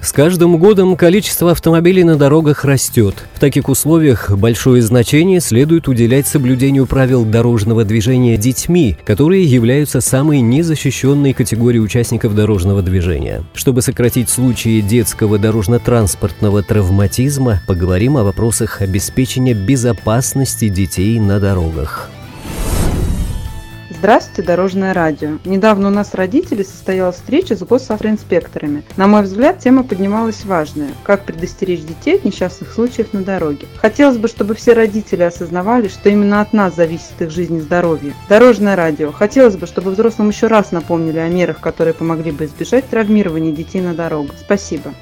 С каждым годом количество автомобилей на дорогах растет. В таких условиях большое значение следует уделять соблюдению правил дорожного движения детьми, которые являются самой незащищенной категорией участников дорожного движения. Чтобы сократить случаи детского дорожно-транспортного травматизма, поговорим о вопросах обеспечения безопасности детей на дорогах. Здравствуйте, Дорожное радио. Недавно у нас родителей состоялась встреча с госавтоинспекторами. На мой взгляд, тема поднималась важная – как предостеречь детей от несчастных случаев на дороге. Хотелось бы, чтобы все родители осознавали, что именно от нас зависит их жизнь и здоровье. Дорожное радио. Хотелось бы, чтобы взрослым еще раз напомнили о мерах, которые помогли бы избежать травмирования детей на дорогах. Спасибо.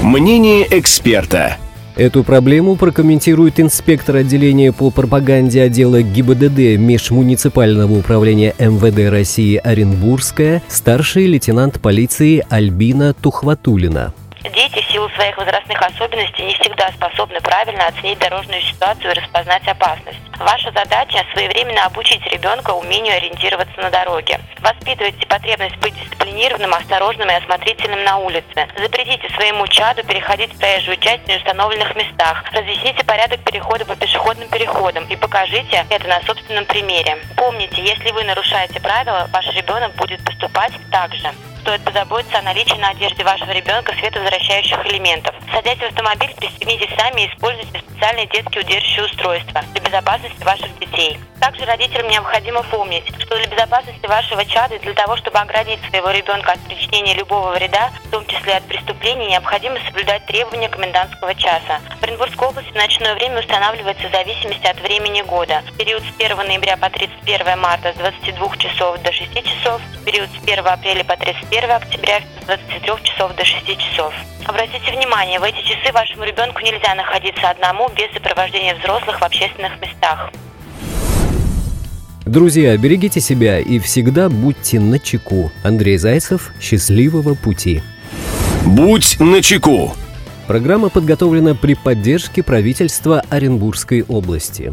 Мнение эксперта. Эту проблему прокомментирует инспектор отделения по пропаганде отдела ГИБДД Межмуниципального управления МВД России Оренбургская, старший лейтенант полиции Альбина Тухватулина. Дети в силу своих возрастных особенностей не всегда способны правильно оценить дорожную ситуацию и распознать опасность. Ваша задача – своевременно обучить ребенка умению ориентироваться на дороге. Воспитывайте потребность быть дисциплинированным, осторожным и осмотрительным на улице. Запретите своему чаду переходить в проезжую часть в неустановленных местах. Разъясните порядок перехода по пешеходным переходам и покажите это на собственном примере. Помните, если вы нарушаете правила, ваш ребенок будет поступать так же стоит позаботиться о наличии на одежде вашего ребенка световозвращающих элементов. Садясь в автомобиль, пристегнитесь сами и используйте специальные детские удерживающие устройства для безопасности ваших детей. Также родителям необходимо помнить, что для безопасности вашего чада и для того, чтобы оградить своего ребенка от причинения любого вреда, в том числе от преступлений, необходимо соблюдать требования комендантского часа. В Оренбургской области ночное время устанавливается в зависимости от времени года. Период с 1 ноября по 31 марта с 22 часов до 6 часов, период с 1 апреля по 31 октября с 23 часов до 6 часов. Обратите внимание, в эти часы вашему ребенку нельзя находиться одному без сопровождения взрослых в общественных местах. Друзья, берегите себя и всегда будьте на чеку. Андрей Зайцев, счастливого пути. Будь начеку. Программа подготовлена при поддержке правительства Оренбургской области.